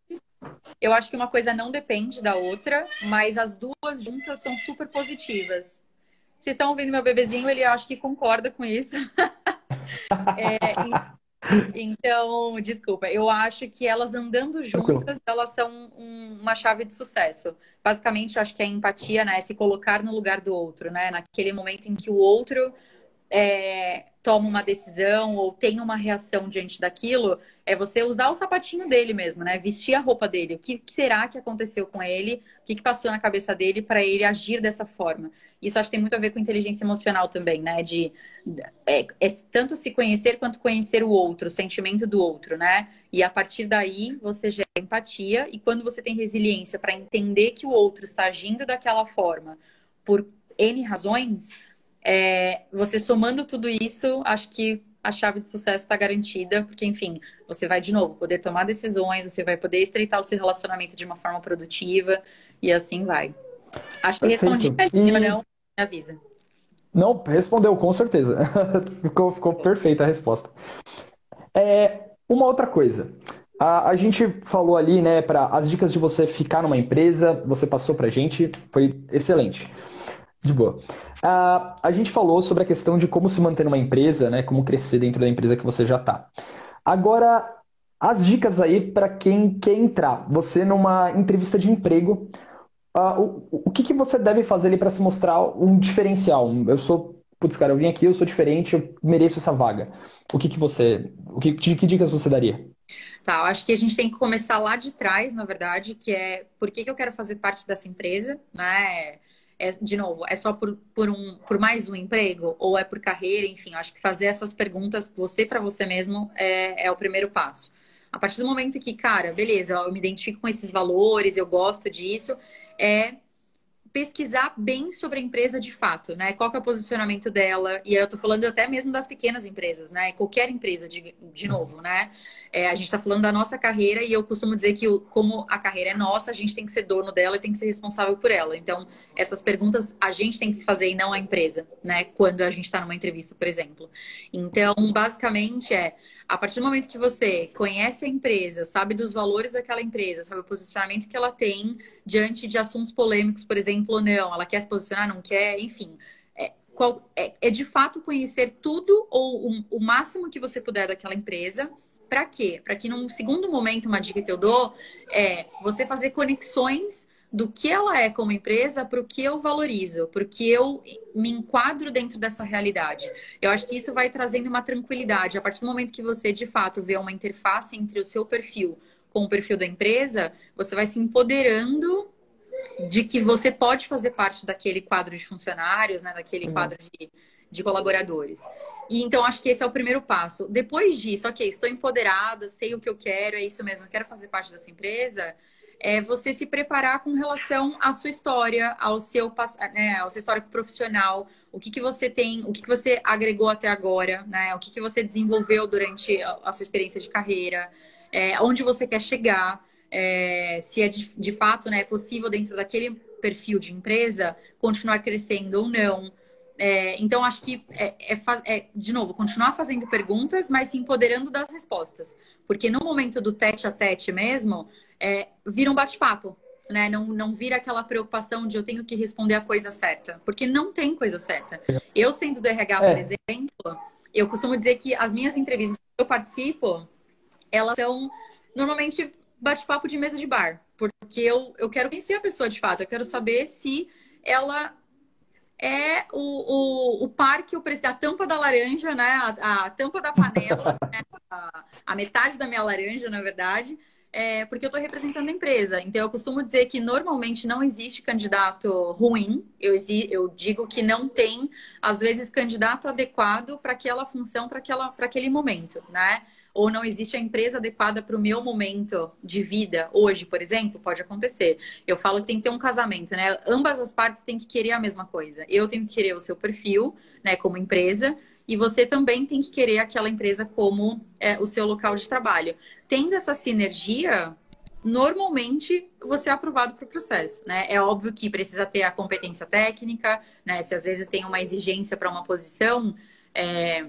eu acho que uma coisa não depende da outra, mas as duas juntas são super positivas. Vocês estão ouvindo meu bebezinho, ele acho que concorda com isso. é, então, desculpa, eu acho que elas andando juntas, elas são um, uma chave de sucesso. Basicamente, acho que a empatia, né, é se colocar no lugar do outro, né? Naquele momento em que o outro é, toma uma decisão ou tem uma reação diante daquilo, é você usar o sapatinho dele mesmo, né? Vestir a roupa dele. O que, será que aconteceu com ele? O que, que passou na cabeça dele para ele agir dessa forma? Isso acho que tem muito a ver com inteligência emocional também, né? De é, é tanto se conhecer quanto conhecer o outro, o sentimento do outro, né? E a partir daí você gera empatia e quando você tem resiliência para entender que o outro está agindo daquela forma por N razões, é, você somando tudo isso, acho que a chave de sucesso está garantida, porque, enfim, você vai de novo poder tomar decisões, você vai poder estreitar o seu relacionamento de uma forma produtiva e assim vai. Acho que Perfeito. respondi, e... não? Me avisa. Não, respondeu, com certeza. ficou, ficou perfeita a resposta. É, uma outra coisa. A, a gente falou ali, né, para as dicas de você ficar numa empresa, você passou para gente, foi excelente. De boa. Uh, a gente falou sobre a questão de como se manter numa empresa, né? Como crescer dentro da empresa que você já está. Agora, as dicas aí para quem quer entrar. Você numa entrevista de emprego, uh, o, o que, que você deve fazer ali para se mostrar um diferencial? Eu sou, putz, cara, eu vim aqui, eu sou diferente, eu mereço essa vaga. O que, que você, o que, que dicas você daria? Tá, eu acho que a gente tem que começar lá de trás, na verdade, que é por que, que eu quero fazer parte dessa empresa, né? É, de novo, é só por, por, um, por mais um emprego ou é por carreira, enfim, acho que fazer essas perguntas você para você mesmo é, é o primeiro passo. A partir do momento que, cara, beleza, eu me identifico com esses valores, eu gosto disso, é pesquisar bem sobre a empresa de fato, né? Qual é o posicionamento dela? E eu tô falando até mesmo das pequenas empresas, né? Qualquer empresa, de, de novo, né? É, a gente está falando da nossa carreira e eu costumo dizer que como a carreira é nossa, a gente tem que ser dono dela e tem que ser responsável por ela. Então, essas perguntas a gente tem que se fazer e não a empresa, né? Quando a gente está numa entrevista, por exemplo. Então, basicamente é a partir do momento que você conhece a empresa, sabe dos valores daquela empresa, sabe o posicionamento que ela tem diante de assuntos polêmicos, por exemplo, ou não, ela quer se posicionar, não quer, enfim. É, qual, é, é de fato conhecer tudo ou o, máximo que você puder daquela empresa para quê? Para que num segundo momento, uma dica que eu dou é você fazer conexões do que ela é como empresa para o que eu valorizo, porque eu me enquadro dentro dessa realidade. Eu acho que isso vai trazendo uma tranquilidade. A partir do momento que você, de fato, vê uma interface entre o seu perfil com o perfil da empresa, você vai se empoderando de que você pode fazer parte daquele quadro de funcionários, né, daquele uhum. quadro de, de colaboradores. E então acho que esse é o primeiro passo. Depois disso, ok, estou empoderada, sei o que eu quero, é isso mesmo, eu quero fazer parte dessa empresa. É você se preparar com relação à sua história, ao seu, né, ao seu histórico profissional, o que, que você tem, o que, que você agregou até agora, né? O que, que você desenvolveu durante a sua experiência de carreira, é, onde você quer chegar, é, se é de, de fato né, possível dentro daquele perfil de empresa continuar crescendo ou não. É, então, acho que é, é, é, de novo, continuar fazendo perguntas, mas se empoderando das respostas. Porque no momento do tete a tete mesmo, é, vira um bate-papo. Né? Não, não vira aquela preocupação de eu tenho que responder a coisa certa. Porque não tem coisa certa. Eu, sendo do RH, por é. exemplo, eu costumo dizer que as minhas entrevistas que eu participo, elas são normalmente bate-papo de mesa de bar. Porque eu, eu quero conhecer a pessoa de fato. Eu quero saber se ela é o, o, o par que eu preciso, a tampa da laranja, né? A, a tampa da panela, né? a, a, metade da minha laranja, na verdade, é, porque eu estou representando a empresa. Então, eu costumo dizer que normalmente não existe candidato ruim. Eu, eu digo que não tem, às vezes, candidato adequado para aquela função, para aquele momento, né? ou não existe a empresa adequada para o meu momento de vida hoje, por exemplo, pode acontecer. Eu falo que tem que ter um casamento, né? Ambas as partes têm que querer a mesma coisa. Eu tenho que querer o seu perfil, né, como empresa, e você também tem que querer aquela empresa como é, o seu local de trabalho. Tendo essa sinergia, normalmente você é aprovado para o processo, né? É óbvio que precisa ter a competência técnica, né? Se às vezes tem uma exigência para uma posição, é,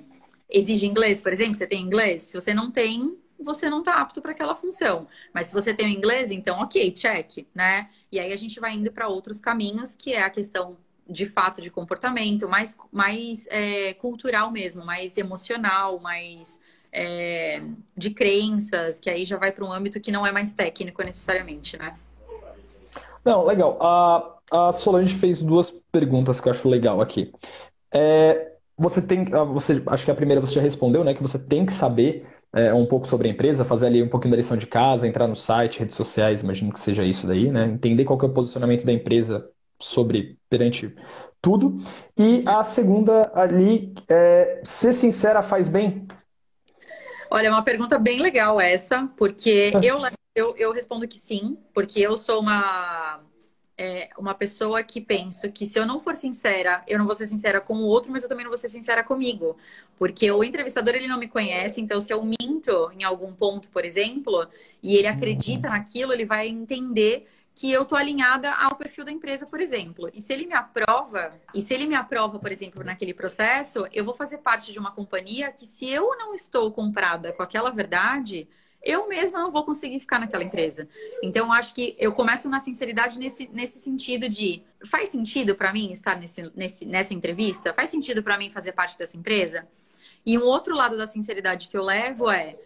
exige inglês, por exemplo, você tem inglês? Se você não tem, você não está apto para aquela função. Mas se você tem o inglês, então ok, check, né? E aí a gente vai indo para outros caminhos, que é a questão de fato de comportamento, mais, mais é, cultural mesmo, mais emocional, mais é, de crenças, que aí já vai para um âmbito que não é mais técnico necessariamente, né? Não, legal. A, a Solange fez duas perguntas que eu acho legal aqui. É, você tem, ah, você, acho que a primeira você já respondeu, né? Que você tem que saber é, um pouco sobre a empresa, fazer ali um pouquinho da lição de casa, entrar no site, redes sociais, imagino que seja isso daí, né? Entender qual é o posicionamento da empresa sobre perante tudo. E a segunda ali, é, ser sincera faz bem? Olha, é uma pergunta bem legal essa, porque eu, eu, eu respondo que sim, porque eu sou uma é, uma pessoa que penso que se eu não for sincera, eu não vou ser sincera com o outro, mas eu também não vou ser sincera comigo. Porque o entrevistador, ele não me conhece, então se eu minto em algum ponto, por exemplo, e ele acredita naquilo, ele vai entender que eu tô alinhada ao perfil da empresa, por exemplo. E se ele me aprova, e se ele me aprova, por exemplo, naquele processo, eu vou fazer parte de uma companhia que se eu não estou comprada com aquela verdade, eu mesma não vou conseguir ficar naquela empresa. Então, acho que eu começo na sinceridade nesse, nesse sentido de faz sentido para mim estar nesse, nesse, nessa entrevista? Faz sentido para mim fazer parte dessa empresa? E um outro lado da sinceridade que eu levo é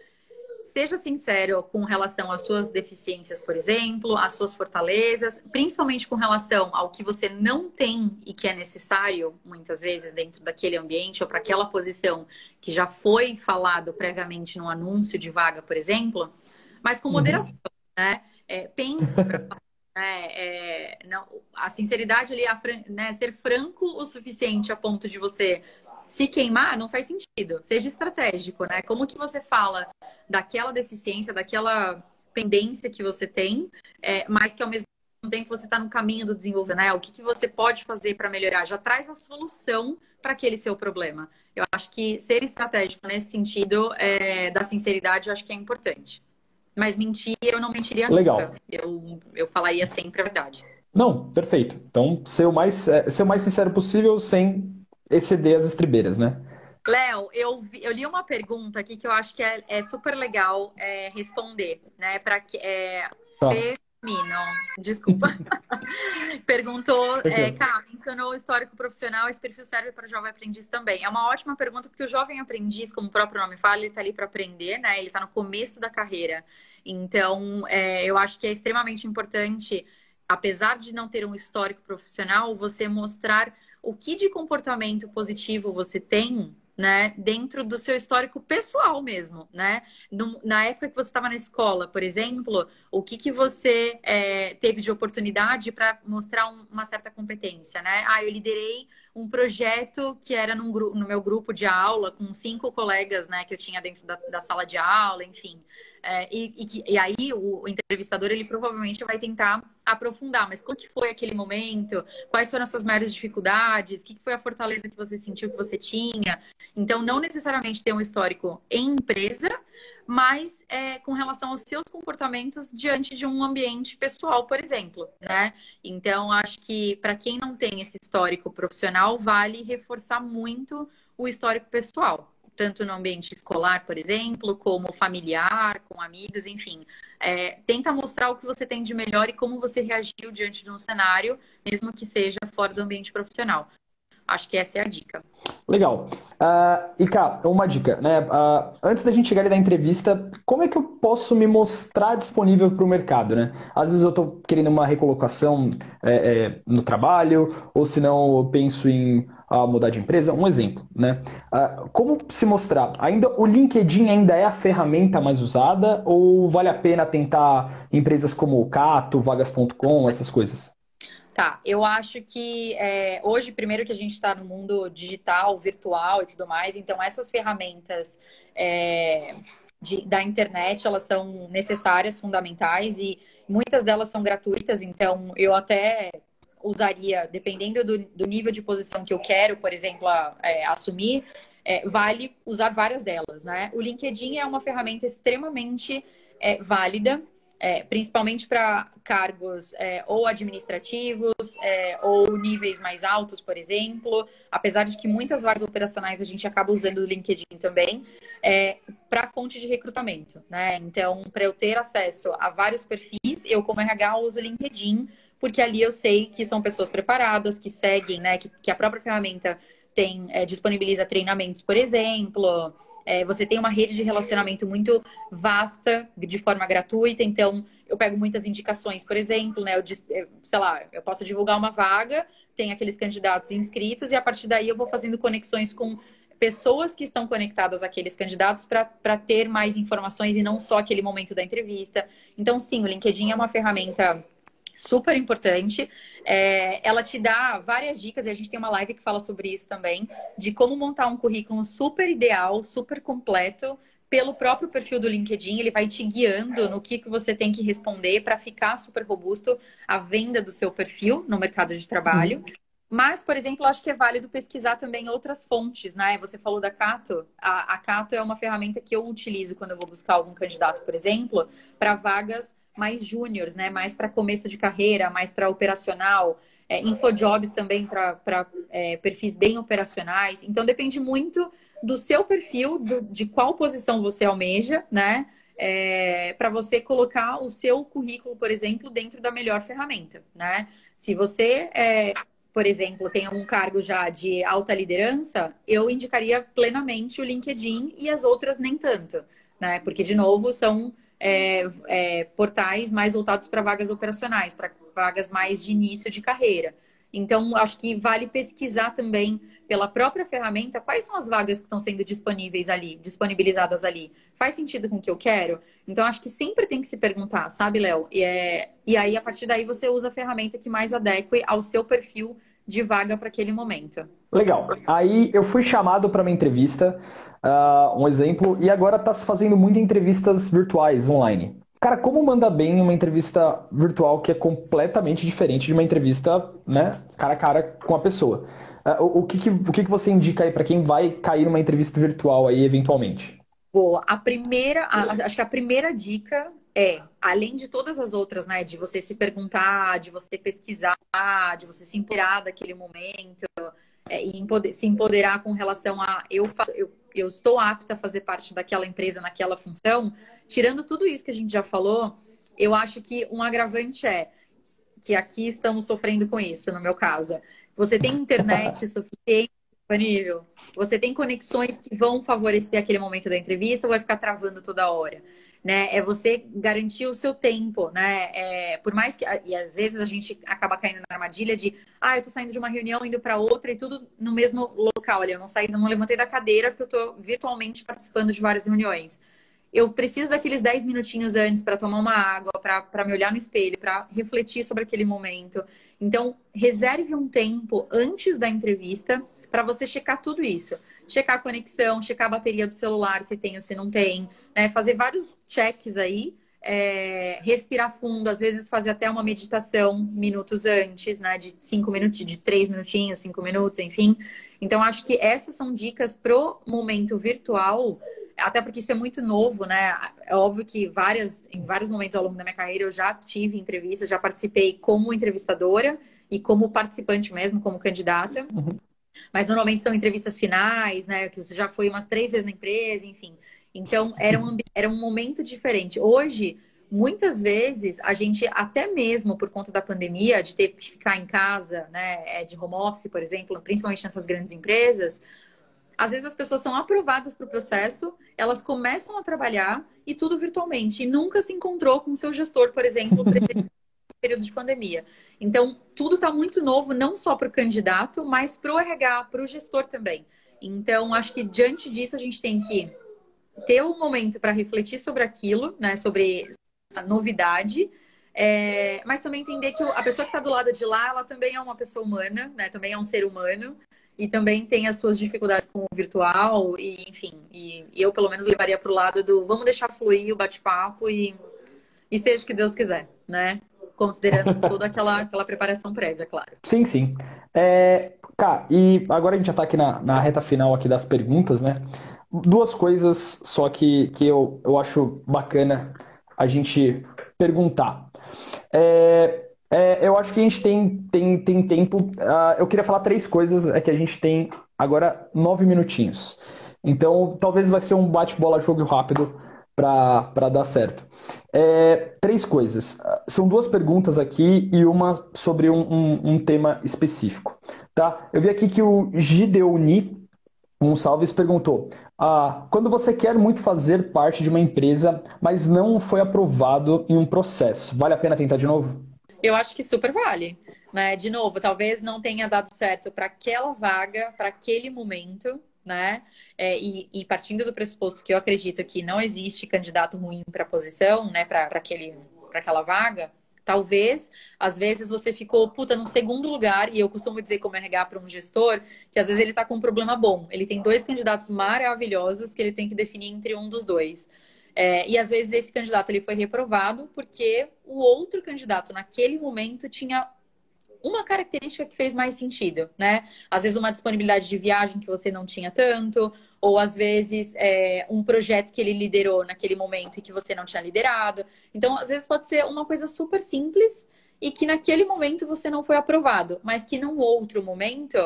seja sincero com relação às suas deficiências, por exemplo, às suas fortalezas, principalmente com relação ao que você não tem e que é necessário, muitas vezes, dentro daquele ambiente ou para aquela posição que já foi falado previamente no anúncio de vaga, por exemplo, mas com uhum. moderação, uhum. né? É, pense né? É, não, a sinceridade ali, a né, ser franco o suficiente a ponto de você se queimar não faz sentido. Seja estratégico, né? Como que você fala daquela deficiência, daquela pendência que você tem, é, mas que ao mesmo tempo você está no caminho do desenvolvimento, né? O que, que você pode fazer para melhorar? Já traz a solução para aquele seu problema. Eu acho que ser estratégico nesse sentido é, da sinceridade, eu acho que é importante. Mas mentir, eu não mentiria Legal. nunca. Eu, eu falaria sempre a verdade. Não, perfeito. Então, ser o mais, é, ser o mais sincero possível sem exceder as estribeiras, né? Léo, eu, eu li uma pergunta aqui que eu acho que é, é super legal é, responder, né? Para que é, tá. Femino, desculpa. Perguntou, é, Cá, mencionou o histórico profissional, esse perfil serve para o jovem aprendiz também. É uma ótima pergunta, porque o jovem aprendiz, como o próprio nome fala, ele está ali para aprender, né? Ele está no começo da carreira. Então, é, eu acho que é extremamente importante, apesar de não ter um histórico profissional, você mostrar o que de comportamento positivo você tem né, dentro do seu histórico pessoal mesmo, né? No, na época que você estava na escola, por exemplo, o que, que você é, teve de oportunidade para mostrar um, uma certa competência, né? Ah, eu liderei um projeto que era num, no meu grupo de aula com cinco colegas, né, que eu tinha dentro da, da sala de aula, enfim. É, e, e, e, aí o, entrevistador ele provavelmente vai tentar aprofundar, mas como que foi aquele momento? Quais foram as suas maiores dificuldades? O que, que foi a fortaleza que você sentiu que você tinha? Então, não necessariamente ter um histórico em empresa, mas é, com relação aos seus comportamentos diante de um ambiente pessoal, por exemplo, né? Então, acho que para quem não tem esse histórico profissional, vale reforçar muito o histórico pessoal tanto no ambiente escolar, por exemplo, como familiar, com amigos, enfim. É, tenta mostrar o que você tem de melhor e como você reagiu diante de um cenário, mesmo que seja fora do ambiente profissional. Acho que essa é a dica. Legal. Uh, e cá, uma dica, né? Uh, antes da gente chegar ali na entrevista, como é que eu posso me mostrar disponível para o mercado, né? Às vezes eu estou querendo uma recolocação é, é, no trabalho, ou se não eu penso em uh, mudar de empresa. Um exemplo, né? como se mostrar? Ainda o LinkedIn ainda é a ferramenta mais usada ou vale a pena tentar empresas como o Cato, Vagas.com, essas coisas? Tá, eu acho que é, hoje, primeiro que a gente está no mundo digital, virtual e tudo mais, então essas ferramentas é, de, da internet, elas são necessárias, fundamentais e muitas delas são gratuitas, então eu até usaria, dependendo do, do nível de posição que eu quero, por exemplo, a, é, assumir, é, vale usar várias delas, né? O LinkedIn é uma ferramenta extremamente é, válida é, principalmente para cargos é, ou administrativos é, ou níveis mais altos, por exemplo. Apesar de que muitas vagas operacionais a gente acaba usando o LinkedIn também, para fonte de recrutamento. Né? Então, para eu ter acesso a vários perfis, eu, como RH, uso o LinkedIn, porque ali eu sei que são pessoas preparadas, que seguem, né? que, que a própria ferramenta tem, é, disponibiliza treinamentos, por exemplo. É, você tem uma rede de relacionamento muito vasta, de forma gratuita, então eu pego muitas indicações, por exemplo, né? Eu, sei lá, eu posso divulgar uma vaga, tem aqueles candidatos inscritos, e a partir daí eu vou fazendo conexões com pessoas que estão conectadas àqueles candidatos para ter mais informações e não só aquele momento da entrevista. Então, sim, o LinkedIn é uma ferramenta super importante. É, ela te dá várias dicas, e a gente tem uma live que fala sobre isso também, de como montar um currículo super ideal, super completo, pelo próprio perfil do LinkedIn. Ele vai te guiando no que, que você tem que responder para ficar super robusto a venda do seu perfil no mercado de trabalho. Uhum. Mas, por exemplo, acho que é válido pesquisar também outras fontes, né? Você falou da Cato. A, a Cato é uma ferramenta que eu utilizo quando eu vou buscar algum candidato, por exemplo, para vagas mais júniores, né? Mais para começo de carreira, mais para operacional. É, infojobs também para é, perfis bem operacionais. Então depende muito do seu perfil, do, de qual posição você almeja, né? É, para você colocar o seu currículo, por exemplo, dentro da melhor ferramenta, né? Se você, é, por exemplo, tem um cargo já de alta liderança, eu indicaria plenamente o LinkedIn e as outras nem tanto né? Porque, de novo, são é, é, portais mais voltados para vagas operacionais, para vagas mais de início de carreira. Então, acho que vale pesquisar também pela própria ferramenta quais são as vagas que estão sendo disponíveis ali, disponibilizadas ali. Faz sentido com o que eu quero? Então, acho que sempre tem que se perguntar, sabe, Léo? E, é... e aí, a partir daí, você usa a ferramenta que mais adeque ao seu perfil de vaga para aquele momento. Legal. Aí eu fui chamado para uma entrevista, uh, um exemplo, e agora está se fazendo muitas entrevistas virtuais online. Cara, como manda bem uma entrevista virtual que é completamente diferente de uma entrevista, né, cara a cara com a pessoa? Uh, o, o, que, que, o que, que você indica aí para quem vai cair numa entrevista virtual aí eventualmente? Boa. A primeira, a, acho que a primeira dica é, além de todas as outras, né, de você se perguntar, de você pesquisar, de você se empoderar daquele momento, é, e empoder, se empoderar com relação a eu, faço, eu eu estou apta a fazer parte daquela empresa naquela função, tirando tudo isso que a gente já falou, eu acho que um agravante é que aqui estamos sofrendo com isso, no meu caso. Você tem internet suficiente disponível? Você tem conexões que vão favorecer aquele momento da entrevista ou vai ficar travando toda hora? Né? É você garantir o seu tempo, né? É, por mais que e às vezes a gente acaba caindo na armadilha de, ah, eu tô saindo de uma reunião indo para outra e tudo no mesmo local ali. Eu não saí, não levantei da cadeira porque eu tô virtualmente participando de várias reuniões. Eu preciso daqueles 10 minutinhos antes para tomar uma água, para me olhar no espelho, para refletir sobre aquele momento. Então, reserve um tempo antes da entrevista para você checar tudo isso. Checar a conexão, checar a bateria do celular, se tem ou se não tem, né? Fazer vários checks aí, é, respirar fundo, às vezes fazer até uma meditação minutos antes, né? De cinco minutos, de três minutinhos, cinco minutos, enfim. Então, acho que essas são dicas pro momento virtual, até porque isso é muito novo, né? É óbvio que várias, em vários momentos ao longo da minha carreira eu já tive entrevistas, já participei como entrevistadora e como participante mesmo, como candidata. Uhum. Mas normalmente são entrevistas finais, né? Que você já foi umas três vezes na empresa, enfim. Então, era um, era um momento diferente. Hoje, muitas vezes, a gente, até mesmo por conta da pandemia, de ter que ficar em casa, né? É, de home office, por exemplo, principalmente nessas grandes empresas, às vezes as pessoas são aprovadas para o processo, elas começam a trabalhar e tudo virtualmente. E nunca se encontrou com o seu gestor, por exemplo, período de pandemia. Então, tudo está muito novo, não só para o candidato, mas para o RH, para o gestor também. Então, acho que diante disso, a gente tem que ter um momento para refletir sobre aquilo, né? Sobre a novidade. É, mas também entender que a pessoa que está do lado de lá, ela também é uma pessoa humana, né? Também é um ser humano e também tem as suas dificuldades com o virtual e enfim. E, e eu pelo menos levaria para o lado do vamos deixar fluir o bate-papo e, e seja o que Deus quiser, né? Considerando toda aquela, aquela preparação prévia, claro. Sim, sim. É, cá, e agora a gente já está aqui na, na reta final aqui das perguntas, né? Duas coisas só que, que eu, eu acho bacana a gente perguntar. É, é, eu acho que a gente tem, tem, tem tempo. Uh, eu queria falar três coisas, é que a gente tem agora nove minutinhos. Então, talvez vai ser um bate-bola jogo rápido para dar certo. É, três coisas. São duas perguntas aqui e uma sobre um, um, um, tema específico. Tá? Eu vi aqui que o Gideoni Gonçalves perguntou: ah, quando você quer muito fazer parte de uma empresa, mas não foi aprovado em um processo, vale a pena tentar de novo? Eu acho que super vale. Né? De novo, talvez não tenha dado certo para aquela vaga, para aquele momento, né? É, e, e, partindo do pressuposto que eu acredito que não existe candidato ruim para a posição, né? Para aquela vaga, talvez, às vezes você ficou, puta, no segundo lugar, e eu costumo dizer como RH para um gestor, que às vezes ele está com um problema bom. Ele tem dois candidatos maravilhosos que ele tem que definir entre um dos dois. É, e às vezes esse candidato ele foi reprovado porque o outro candidato naquele momento tinha uma característica que fez mais sentido, né? Às vezes uma disponibilidade de viagem que você não tinha tanto, ou às vezes é, um projeto que ele liderou naquele momento e que você não tinha liderado. Então, às vezes pode ser uma coisa super simples e que naquele momento você não foi aprovado, mas que num outro momento,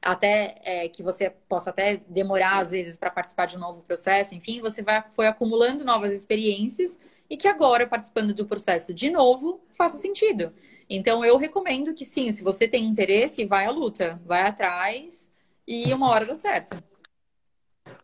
até é, que você possa até demorar às vezes para participar de um novo processo, enfim, você vai, foi acumulando novas experiências e que agora, participando do processo de novo, faça sentido. Então eu recomendo que sim, se você tem interesse, vai à luta, vai atrás e uma hora dá certo.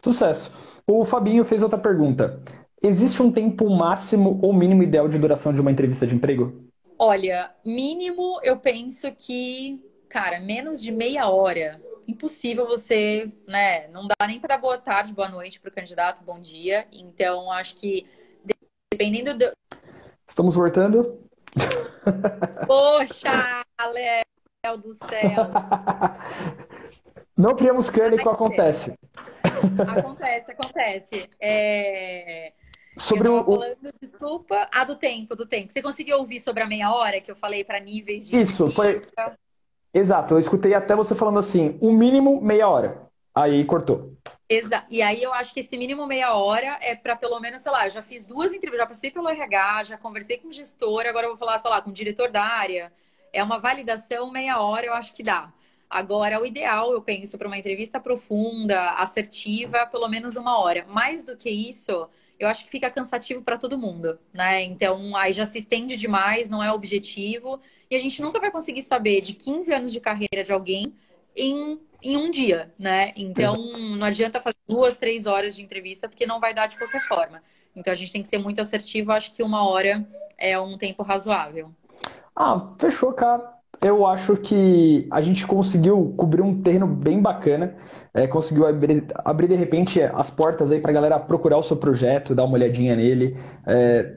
Sucesso. O Fabinho fez outra pergunta. existe um tempo máximo ou mínimo ideal de duração de uma entrevista de emprego? Olha, mínimo eu penso que, cara, menos de meia hora. Impossível você, né? Não dá nem para boa tarde, boa noite para o candidato, bom dia. Então, acho que dependendo do. Estamos voltando. Poxa, Léo do céu. Não criamos cânico, acontece. Acontece, acontece. É... Sobre o. Falando, desculpa. Ah, do tempo, do tempo. Você conseguiu ouvir sobre a meia hora que eu falei para níveis de. Isso, foi. Exato, eu escutei até você falando assim, o um mínimo meia hora. Aí cortou. Exato. E aí eu acho que esse mínimo meia hora é para pelo menos, sei lá, já fiz duas entrevistas, já passei pelo RH, já conversei com o gestor, agora eu vou falar, sei lá, com o diretor da área. É uma validação meia hora, eu acho que dá. Agora, o ideal, eu penso, para uma entrevista profunda, assertiva, pelo menos uma hora. Mais do que isso, eu acho que fica cansativo para todo mundo, né? Então, aí já se estende demais, não é objetivo. E a gente nunca vai conseguir saber de 15 anos de carreira de alguém em, em um dia, né? Então, não adianta fazer duas, três horas de entrevista, porque não vai dar de qualquer forma. Então, a gente tem que ser muito assertivo. Acho que uma hora é um tempo razoável. Ah, fechou, cara. Eu acho que a gente conseguiu cobrir um terreno bem bacana é, conseguiu abrir, abrir, de repente as portas aí para a galera procurar o seu projeto, dar uma olhadinha nele. É,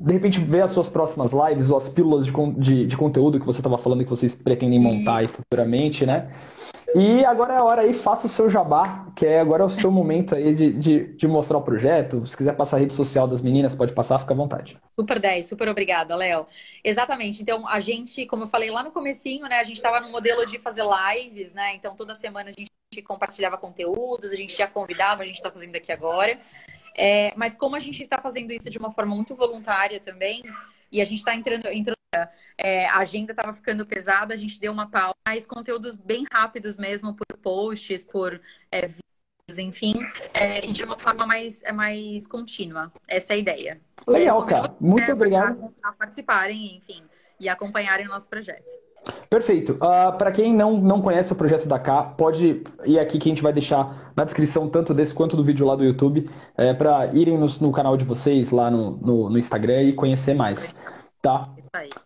de repente ver as suas próximas lives ou as pílulas de, de, de conteúdo que você estava falando que vocês pretendem montar aí futuramente, né? E agora é a hora aí, faça o seu jabá, que é agora é o seu momento aí de, de, de, mostrar o projeto. Se quiser passar a rede social das meninas, pode passar, fica à vontade. Super 10, super obrigada, Léo. Exatamente. Então, a gente, como eu falei lá no comecinho, né, a gente estava no modelo de fazer lives, né? Então, toda semana a gente compartilhava conteúdos, a gente já convidava, a gente está fazendo aqui agora. É, mas como a gente está fazendo isso de uma forma muito voluntária também, e a gente está entrando, entrando é, a agenda estava ficando pesada, a gente deu uma pausa, mas conteúdos bem rápidos mesmo, por posts, por é, vídeos, enfim, é, de uma forma mais, é, mais contínua. Essa é a ideia. Legal, cara. Muito obrigado. A participarem, enfim, e acompanharem o nosso projeto. Perfeito. Uh, ah, para quem não, não conhece o projeto da K, pode ir aqui que a gente vai deixar na descrição tanto desse quanto do vídeo lá do YouTube, é, para irem no, no, canal de vocês lá no, no, no Instagram e conhecer mais. Tá?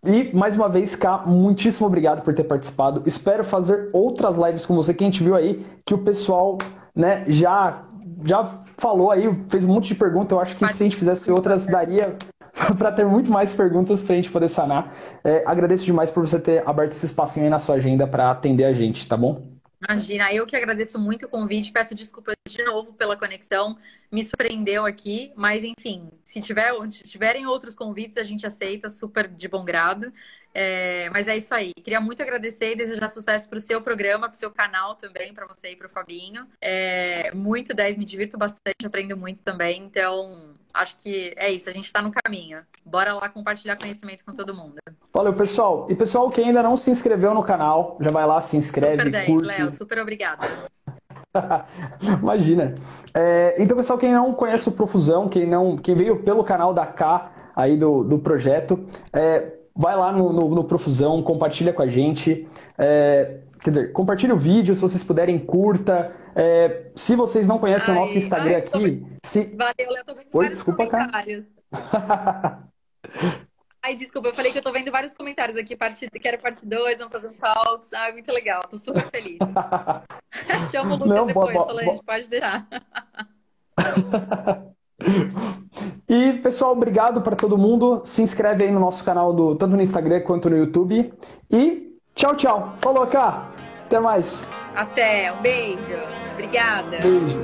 E mais uma vez, K, muitíssimo obrigado por ter participado. Espero fazer outras lives com você, que a gente viu aí que o pessoal né, já, já falou aí, fez um monte de perguntas. Eu acho que se a gente fizesse outras, daria para ter muito mais perguntas para a gente poder sanar. É, agradeço demais por você ter aberto esse espacinho aí na sua agenda para atender a gente, tá bom? Imagina, eu que agradeço muito o convite, peço desculpas de novo pela conexão, me surpreendeu aqui, mas enfim, se, tiver, se tiverem outros convites, a gente aceita super de bom grado. É, mas é isso aí. Queria muito agradecer e desejar sucesso para o seu programa, para o seu canal também, para você e para o Fabinho. É, muito 10, me divirto bastante, aprendo muito também. Então, acho que é isso, a gente está no caminho. Bora lá compartilhar conhecimento com todo mundo. Valeu, pessoal. E pessoal que ainda não se inscreveu no canal, já vai lá, se inscreve, super 10, curte. Léo, super obrigada. Imagina. É, então, pessoal, quem não conhece o Profusão, quem não, quem veio pelo canal da K aí do, do projeto, é, vai lá no, no, no, Profusão, compartilha com a gente. É, quer dizer, compartilha o vídeo, se vocês puderem, curta. É, se vocês não conhecem ai, o nosso Instagram ai, aqui. Se... Valeu, eu tô vendo Oi, desculpa, comentários. Ai, desculpa, eu falei que eu tô vendo vários comentários aqui, parte, quero parte 2, vamos fazer um talks. Ai, muito legal, tô super feliz. Chama o Lucas não, depois, bo, bo, Solange, bo... pode deixar. E, pessoal, obrigado para todo mundo. Se inscreve aí no nosso canal, do, tanto no Instagram quanto no YouTube. E tchau, tchau. Falou, cá. Até mais. Até. Um beijo. Obrigada. Beijo.